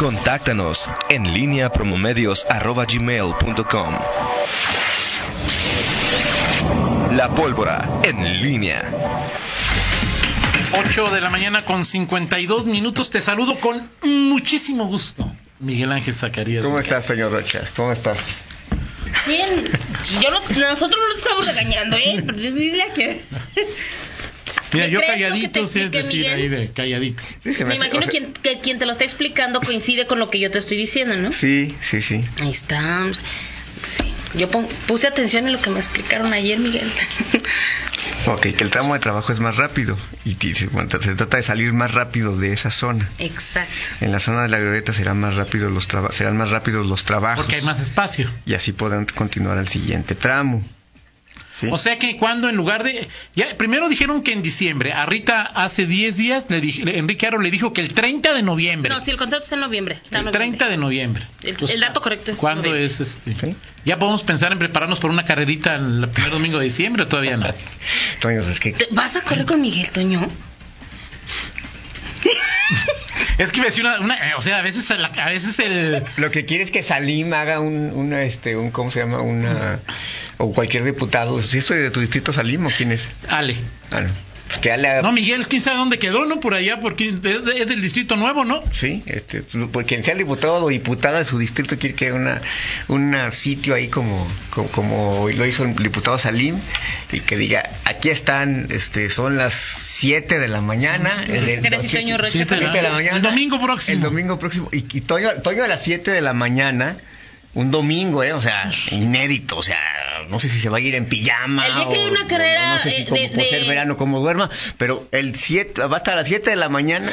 Contáctanos en línea promomedios.com. La pólvora en línea. 8 de la mañana con 52 minutos. Te saludo con muchísimo gusto. Miguel Ángel Zacarías. ¿Cómo estás, señor Rocha? ¿Cómo estás? Bien, yo no, nosotros no te estamos regañando, ¿eh? Pero dile a que... Mira, ¿Me yo calladito, sí, es decir, Miguel? ahí de calladito. Sí, se Me hace- imagino o sea, quien, que quien te lo está explicando coincide con lo que yo te estoy diciendo, ¿no? Sí, sí, sí. Ahí está. Sí. Yo pon- puse atención en lo que me explicaron ayer, Miguel. Ok, que el tramo de trabajo es más rápido y se, trata de salir más rápido de esa zona. Exacto. En la zona de la glorieta serán más rápidos los traba- serán más rápidos los trabajos Porque hay más espacio. y así podrán continuar al siguiente tramo. ¿Sí? O sea que cuando en lugar de... ya Primero dijeron que en diciembre. A Rita hace 10 días, le dije, le- Enrique Aro le dijo que el 30 de noviembre. No, si el contrato está en noviembre. Está el noviembre. 30 de noviembre. El- el dato correcto es ¿Cuándo noviembre. es este? ¿Sí? ¿Ya podemos pensar en prepararnos por una carrerita el primer domingo de diciembre o todavía no? Toño, es que ¿Te- ¿Vas a correr con Miguel, Toño? Es que iba a decir una, una- eh, o sea, a veces, la- a veces el... lo que quiere es que Salim haga un, una, este, un, ¿cómo se llama? Una, o cualquier diputado. Si soy de tu distrito Salim o quién es. Ale. Ah, no. Pues que Ale haga- No, Miguel, quién sabe dónde quedó, ¿no? Por allá, porque es, de- es del Distrito Nuevo, ¿no? Sí, este, pues, quien sea el diputado o diputada de su distrito quiere que haya una, una sitio ahí como, como, como lo hizo el diputado Salim y que diga, aquí están, este, son las 7 de la mañana. el- el- ¿Crees que Toño Rocha Siete de siete de la mañana. El domingo próximo. El domingo próximo. Y, y Toño, Toño a las 7 de la mañana, un domingo, ¿eh? O sea, inédito, o sea, no sé si se va a ir en pijama. El día que o- hay una o carrera, No sé si eh, como de- por ser de- verano, como duerma, pero el 7, va hasta las 7 de la mañana.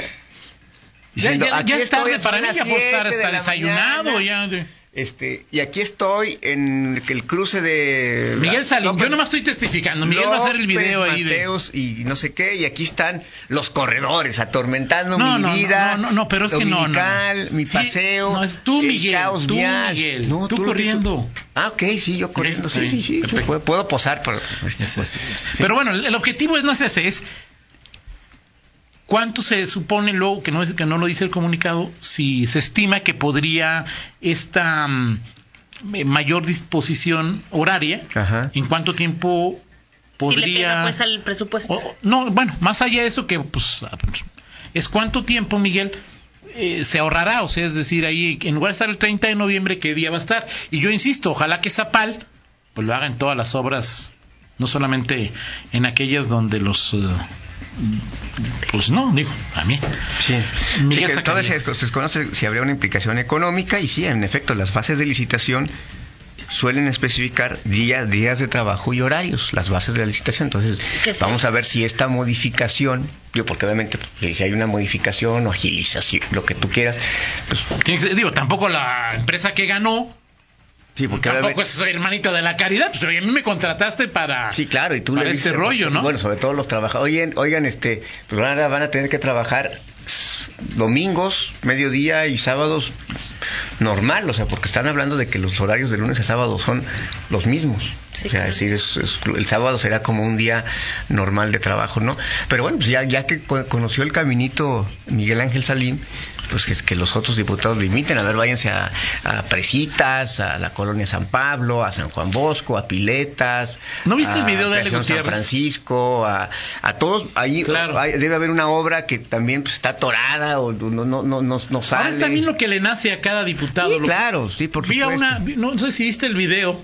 Ya, diciendo, ya, "Aquí ya es tarde para mí, las ya puedo estar 7 de hasta la desayunado. mañana". Ya. Este, y aquí estoy en el cruce de Miguel Salim, López- yo nomás estoy testificando. Miguel va a hacer el video ahí de... Mateos y no sé qué, y aquí están los corredores atormentando No, mi no, no, vida. no, no, pero es que no, no, no. mi Sí, paseo. no, es tú, el Miguel, caos tú, vial. Miguel, No, tú corriendo. Ah, ok, sí, yo corriendo. Sí, sí, sí. Puedo, puedo posar, pero. este, Es pues. Pero bueno, el objetivo no es ese, es cuánto se supone luego, que no, es, que no lo dice el comunicado, si se estima que podría esta mm, eh, mayor disposición horaria, Ajá. en cuánto tiempo Si le pega podría... pues al presupuesto. o- no, bueno, más allá de eso que pues es cuánto tiempo, Miguel, eh, se ahorrará, o sea, es decir, ahí en lugar de estar el 30 de noviembre, ¿qué día va a estar? Y yo insisto, ojalá que Zapal pues lo haga en todas las obras, no solamente en aquellas donde los... eh, pues no, digo, a mí. Sí, sí que Zacarías. se, se desconoce si habría una implicación económica y sí, en efecto, las fases de licitación suelen especificar días, días de trabajo y horarios, las bases de la licitación. Entonces, vamos a ver si esta modificación, digo, porque obviamente pues, si hay una modificación o agilización, lo que tú quieras, pues Tiene que ser- digo, tampoco la empresa que ganó, sí, porque tampoco es hermanito de la caridad, pues a mí me contrataste para... Sí, claro, y tú para le este rollo, ¿no? Bueno, sobre todo los trabajadores. Oigan, oigan, este, pues van a, van a tener que trabajar domingos, mediodía y sábados normal, o sea, porque están hablando de que los horarios de lunes a sábado son los mismos. Sí, o sea, claro. es decir, es- es- el sábado será como un día normal de trabajo, ¿no? Pero bueno, pues ya, ya que co- conoció el caminito Miguel Ángel Salim, pues es que los otros diputados lo imiten. A ver, váyanse a, a Presitas, a la colonia San Pablo, a San Juan Bosco, a Piletas. ¿No viste el video de San? Francisco, a, a todos. Ahí Claro. hay- debe haber una obra que también pues, está atorada o no, no, no, no, no sale. Ahora es también lo que le nace a cada diputado. Sí, claro, sí, por Vi supuesto. una, no sé si viste el video.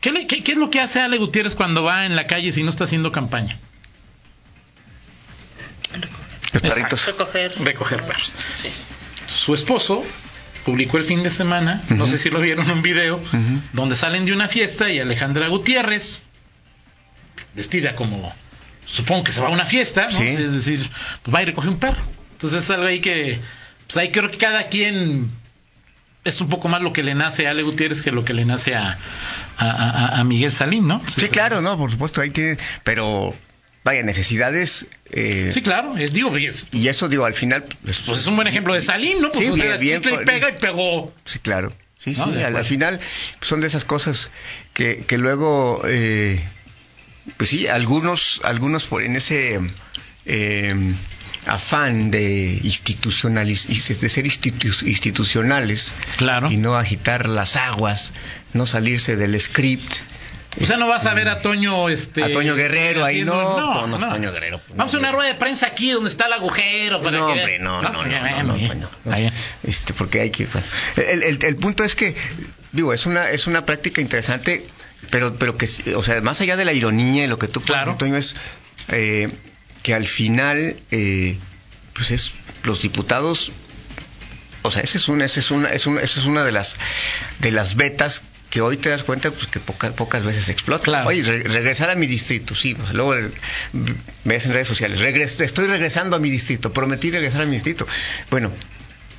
¿Qué, le- qué- qué es lo que hace Ale Gutiérrez cuando va en la calle si no está haciendo campaña? Los perritos. Recoger. Recoger perros. Sí. Su esposo publicó el fin de semana, no sé si lo vieron en un video, donde salen de una fiesta y Alejandra Gutiérrez, vestida como, supongo que se va a una fiesta, ¿no? Sí. es decir, pues va y recoge un perro. Entonces es algo ahí que, pues ahí creo que cada quien es un poco más lo que le nace a Ale Gutiérrez que lo que le nace a, a, a- a Miguel Salín, ¿no? Sí, claro, no, por supuesto, hay que. Pero, vaya, necesidades. eh, Sí, claro, es, digo, es- Y eso, digo, al final. Pues, pues es un buen ejemplo de Salín, ¿no? Pues Sí, o sea, bien, pega y pegó. Sí, claro. Sí, sí, No, al, al final son de esas cosas que, que luego, eh, pues sí, algunos, algunos por en ese, eh, afán de institucionaliz de ser institu- institucionales Claro. y no agitar las aguas, no salirse del script. O sea, no vas a ver a Toño, este... A Toño Guerrero ahí, no, no, no, Toño Guerrero, pues, Vamos a una rueda de prensa aquí donde está el agujero. Para no, que hombre, no, no, no, no, bien. Este, porque hay que... El, el- el punto es que, digo, es una, es una práctica interesante, pero, pero que, o sea, más allá de la ironía y lo que tú Claro. Antonio, es eh, que al final, eh, pues es, los diputados, o sea, esa es una, esa es una, es una, esa es una de las, de las vetas que hoy te das cuenta pues, que poca- pocas veces explota. Claro. Oye, re- regresar a mi distrito, sí. pues, luego ves en redes sociales, regres- estoy regresando a mi distrito, prometí regresar a mi distrito. Bueno,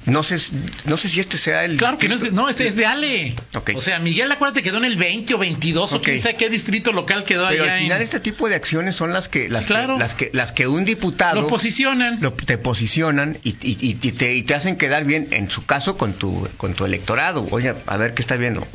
no sé, no sé si este sea el... Claro que no es no, este es de Ale. O sea, Miguel, acuérdate, quedó en el 20 o 22 o quién sabe qué distrito local quedó Pero allá al final en... este tipo de acciones son las que las, Claro. que, las que las que un diputado Lo posicionan. lo- te posicionan y, y- y- y te, y te hacen quedar bien en su caso con tu con tu electorado oye a ver qué está viendo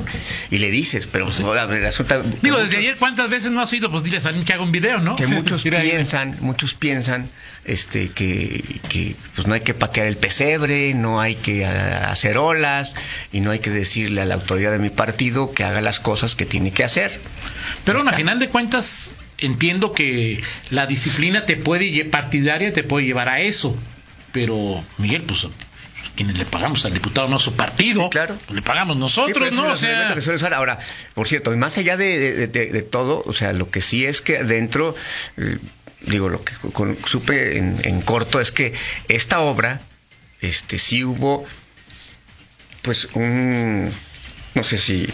y le dices pero ver, resulta Digo, muchos- desde ayer, ¿cuántas veces no has oído? Pues dile a Salim que haga un video, ¿no? que muchos piensan muchos piensan este que, que pues no hay que patear el pesebre no hay que ah, hacer olas y no hay que decirle a la autoridad de mi partido que haga las cosas que tiene que hacer Pero bueno, a final de cuentas, entiendo que la disciplina te puede partidaria te puede llevar a eso. Pero, Miguel, pues quienes le pagamos al diputado no su partido, Sí, claro. pues, le pagamos nosotros, ese ¿no? O sea, que. Ahora, por cierto, y más allá de, de- de- de todo, o sea, lo que sí es que adentro, eh, digo, lo que supe en, en corto es que esta obra, este, sí hubo, pues, un, no sé si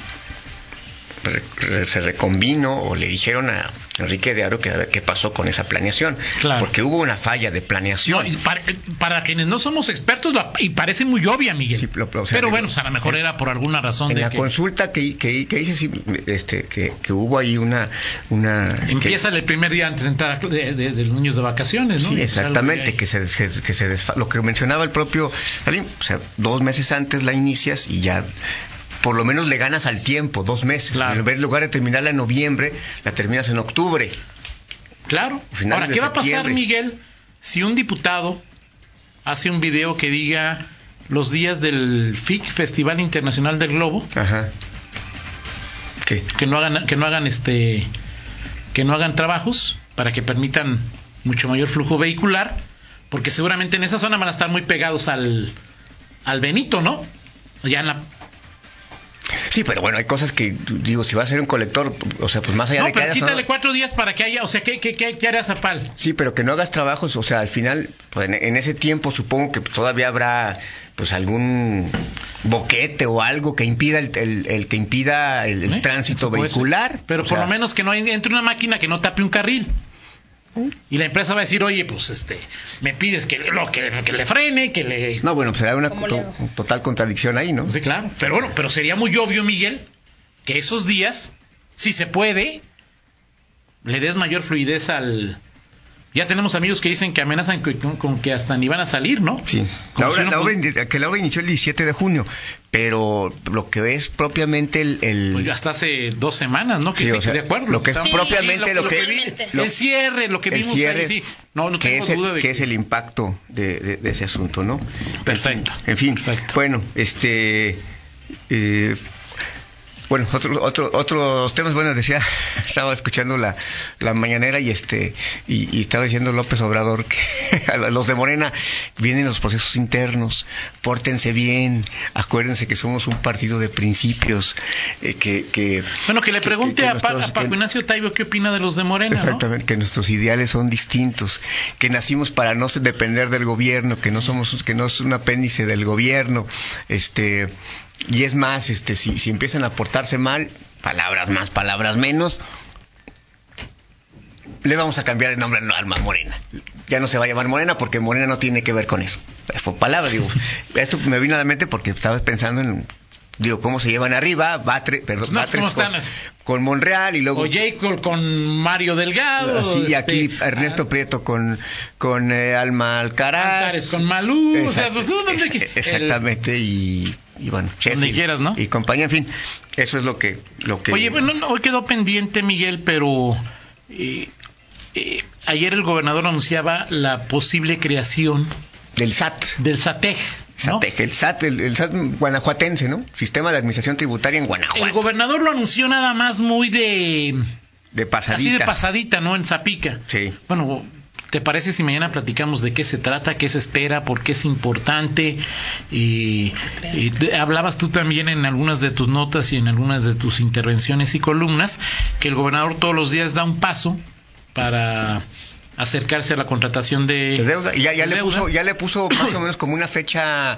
se recombinó o le dijeron a Enrique de Aro que a ver qué pasó con esa planeación. Claro. Porque hubo una falla de no, planeación. y para, para quienes no somos expertos, la- y parece muy obvia, Miguel. Sí, lo- lo- o sea, pero digo, bueno, pues, a lo mejor en- era por alguna razón en de la que consulta que, que, que hice, sí, este, que, que hubo ahí una... una empieza el primer día antes de entrar a- de, de- de los niños de vacaciones, ¿no? Sí, exactamente, que se, que, que se desfa- lo que mencionaba el propio o sea, dos meses antes la inicias y ya por lo menos le ganas al tiempo, dos meses. Claro. En lugar de terminarla en noviembre, la terminas en octubre. Claro. Ahora, ¿qué va a pasar. Miguel, si un diputado hace un video que diga los días del FIC, Festival Internacional del Globo, Ajá. ¿Qué? que no hagan, que no hagan este, que no hagan trabajos para que permitan mucho mayor flujo vehicular, porque seguramente en esa zona van a estar muy pegados al, al Benito, ¿no? Ya en la Sí, pero bueno, hay cosas que, digo, si va a ser un colector, o sea, pues más allá No, de que pero haya quítale cuatro días para que haya, o sea, ¿qué, qué, qué, qué hará Zapal? Sí, pero que no hagas trabajos, o sea, al final, pues, en, en ese tiempo supongo que todavía habrá pues algún boquete o algo que impida el, el- el que impida el, el ¿Eh? tránsito vehicular. Pero O por sea, lo menos que no entre una máquina que no tape un carril. Y la empresa va a decir, oye, pues este, me pides que, lo, que, que le frene, que le... No, bueno, pues será una total contradicción ahí, ¿no? Sí, claro. Pero bueno, pero sería muy obvio, Miguel, que esos días, si se puede, le des mayor fluidez al... Ya tenemos amigos que dicen que amenazan con, con- con que hasta ni van a salir, ¿no? Sí. La si obra, la que la obra inició el 17 de junio, pero lo que es propiamente el... el- Pues hasta hace dos semanas, ¿no? Que Sí, o sea, de acuerdo. lo que es propiamente lo que- lo- el cierre, lo que el vimos cierre, ahí, sí. No, no que, tengo es el, duda de que es el impacto de, de- de ese asunto, ¿no? Perfecto. En fin, Perfecto. bueno, este... eh, bueno, otro, otro, otros temas, bueno, decía, estaba escuchando la, la mañanera y este, y, y estaba diciendo López Obrador que a los de Morena vienen los procesos internos, pórtense bien, acuérdense que somos un partido de principios, eh, que, que Bueno, que le pregunte que a, Pa- nuestros- a Paco Ignacio Taibo qué opina de los de Morena, ¿no? Exactamente, que nuestros ideales son distintos, que nacimos para no depender del gobierno, que no somos, que no es un apéndice del gobierno, este, y es más, este, si, si empiezan a portarse mal, palabras más, palabras menos, le vamos a cambiar el nombre al Alma Morena. Ya no se va a llamar Morena porque Morena no tiene que ver con eso. Fue palabra, digo. Esto me vino a la mente porque estaba pensando en, digo, cómo se llevan arriba, Batre, perdón, No, Batres ¿cómo con, están? con Monreal y luego O Jacob con Mario Delgado. Sí, y aquí este, Ernesto Prieto con, con eh, Alma Alcaraz. Con Malú, o sea, Exact- pues, ¿dónde ex- que- exactamente, y, y bueno, Sheffield quieras, ¿no? Y compañía, en fin, eso es lo que... Lo que Oye, bueno, no, hoy quedó pendiente, Miguel, pero eh, eh, ayer el gobernador anunciaba la posible creación Del SAT. del SATEG. ¿no? SATEG, el SAT, el, el SAT guanajuatense, ¿no? Sistema de Administración Tributaria en Guanajuato. El gobernador lo anunció nada más muy de de pasadita. así de pasadita, ¿no? En Zapica. Sí. Bueno, ¿te parece si mañana platicamos de qué se trata, qué se espera, por qué es importante? Y, hablabas tú también en algunas de tus notas y en algunas de tus intervenciones y columnas que el gobernador todos los días da un paso para acercarse a la contratación de, de deuda. Ya, ya de le deuda. puso, ya le puso más o menos como una fecha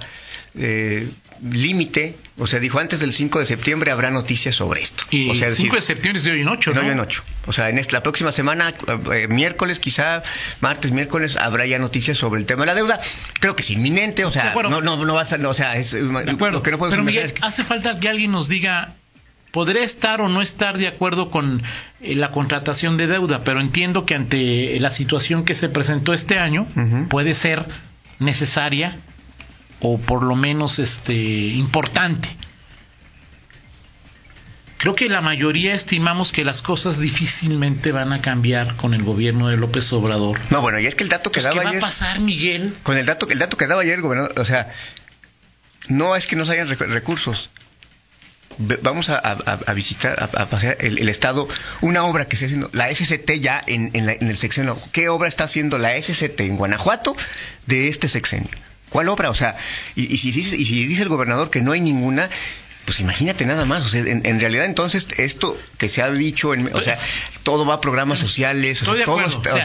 eh, límite. O sea, dijo antes del 5 de septiembre habrá noticias sobre esto. Y o sea, el 5 de septiembre es de hoy en 8, no, ¿no? en ocho. O sea, en esta, la próxima semana, eh, miércoles, quizá martes, miércoles, habrá ya noticias sobre el tema de la deuda. Creo que es inminente, o De sea, no, no, no va a ser, no, o sea, es, De lo que no podemos Pero imaginar Miguel, es que- hace falta que alguien nos diga, podré estar o no estar de acuerdo con eh, la contratación de deuda, pero entiendo que ante la situación que se presentó este año, puede ser necesaria o por lo menos este importante. Creo que la mayoría estimamos que las cosas difícilmente van a cambiar con el gobierno de López Obrador. No, bueno, y es que el dato que Pues, ¿Qué daba va a pasar, Miguel? con el dato, el dato que daba ayer el gobernador, o sea, no es que no se hayan rec- recursos. Vamos a, visitar, a, pasear el, estado, una obra que está haciendo la SCT ya en, en la- el sexenio. ¿Qué obra está haciendo la SCT en Guanajuato de este sexenio? ¿Cuál obra? O sea, y, y si, y si dice el gobernador que no hay ninguna, pues imagínate nada más. O sea, en, en realidad entonces esto que se ha dicho, en, o sea, todo va a programas sociales. O sea, todo está- o sea,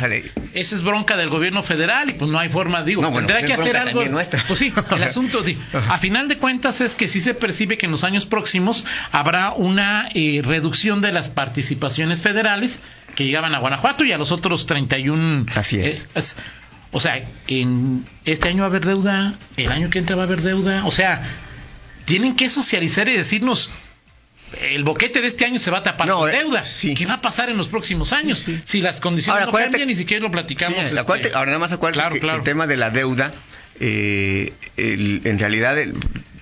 esa es bronca del gobierno federal y pues no hay forma, digo, No, bueno, tendrá es que hacer algo. Pues sí, el asunto, di- a final de cuentas es que sí se percibe que en los años próximos habrá una eh, reducción de las participaciones federales que llegaban a Guanajuato y a los otros 31. Así es. eh, es- o sea, en este año va a haber deuda, el año que entra va a haber deuda, o sea, tienen que socializar y decirnos el boquete de este año se va a tapar No, con eh, deuda. sí. ¿Qué va a pasar en los próximos años? Si las condiciones Ahora, no cambian, ni siquiera lo platicamos. Sí, este, ahora nada más acuérdate Claro, que claro. el tema de la deuda, eh, el- en realidad el-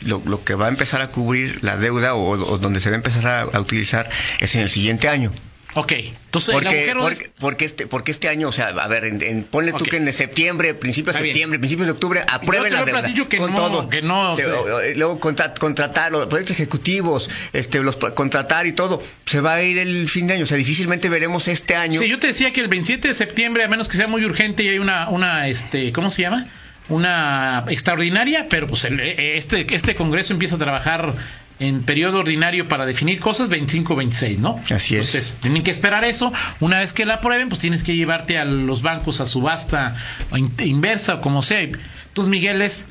lo, lo que va a empezar a cubrir la deuda o, o donde se va a empezar a, a utilizar es en el siguiente año. Ok, entonces Porque, porque, es- porque este, porque este año, o sea, a ver, en, en- ponle tú que en septiembre, principio de septiembre, principios de octubre, aprueben la deuda. que con no, todo. que no, Se- o sea- luego contra- contratar los proyectos ejecutivos, este, los contratar y todo. Se va a ir el fin de año, o sea, difícilmente veremos este año. Sí, yo te decía que el 27 de septiembre, a menos que sea muy urgente y hay una, una este, ¿cómo se llama? Una extraordinaria, pero pues el- este, este Congreso empieza a trabajar en periodo ordinario para definir cosas 25-26, ¿no? Así es. Entonces, tienen que esperar eso. Una vez que la aprueben, pues tienes que llevarte a los bancos a subasta o in- inversa o como sea. Entonces, Miguel, es,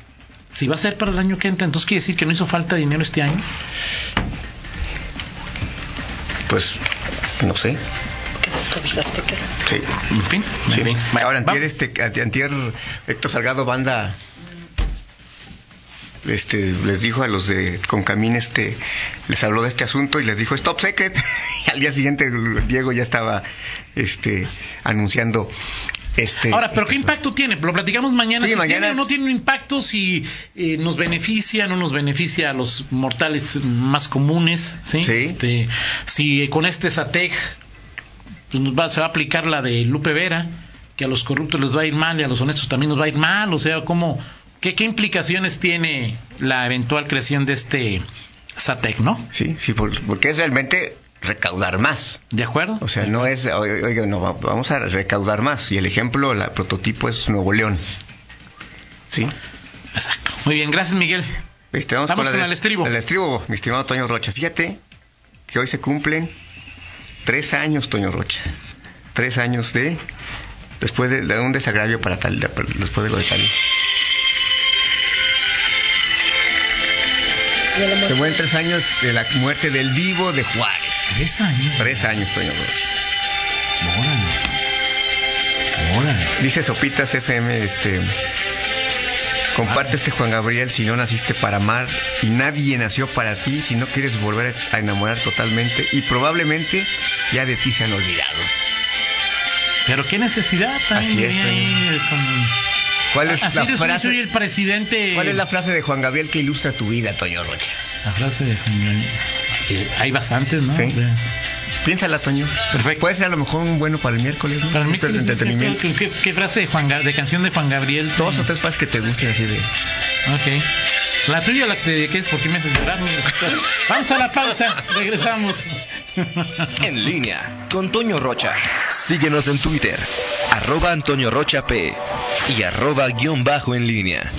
si va a ser para el año que entra, entonces quiere decir que no hizo falta dinero este año. Pues, no sé. Sí. En fin, Sí. en fin. Ahora, antier, este, anti- antier, Héctor Salgado Banda este, les dijo a los de Concamín, este, les habló de este asunto y les dijo stop secret. Y al día siguiente Diego ya estaba este, anunciando este. Ahora, pero ¿qué impacto tiene? Lo platicamos mañana. Sí, si mañana tiene o no tiene un impacto, si eh, nos beneficia, no nos beneficia a los mortales más comunes, ¿sí? Sí. Este, si con este SATEG pues, va- se va a aplicar la de Lupe Vera, que a los corruptos les va a ir mal y a los honestos también nos va a ir mal, o sea, ¿cómo, qué, qué implicaciones tiene la eventual creación de este SATEG, no? Sí, sí, por- porque es realmente recaudar más. ¿De acuerdo? O sea, no es, oiga, no, va- vamos a recaudar más. Y el ejemplo, el prototipo es Nuevo León. ¿Sí? Exacto. Muy bien, gracias Miguel. Este, vamos, Vamos con el estribo. El estribo, mi estimado Toño Rocha. Fíjate que hoy se cumplen tres años, Toño Rocha. Tres años de. Después de, de un desagravio para tal. de- después de lo de Salinas. Se mueren tres años de la muerte del vivo de Juárez. Tres años. Tres años, Toño. Órale. Órale. Dice Sopitas FM, este. Comparte este Juan Gabriel si no naciste para amar y nadie nació para ti si no quieres volver a enamorar totalmente y probablemente ya de ti se han olvidado. Pero qué necesidad Así es. ¿Cuál es, Así la frase, soy el presidente. ¿Cuál es la frase de Juan Gabriel que ilustra tu vida, Toño Rocha? La frase de Juan Gabriel. Eh, hay bastantes, ¿no? Sí. O sea, Piénsala, Toño. Perfecto. Puede ser a lo mejor un bueno para el miércoles, ¿no? para Un ¿qué, entretenimiento. qué- qué- qué frase de, Juan, de canción de Juan Gabriel? Dos o tres frases que te gusten así de... Ok. La tuya, la que te dediqué es porque me haces llorar. Vamos a la pausa, regresamos. En línea con Toño Rocha. Síguenos en Twitter, arroba Antonio Rocha P y arroba guion bajo en línea.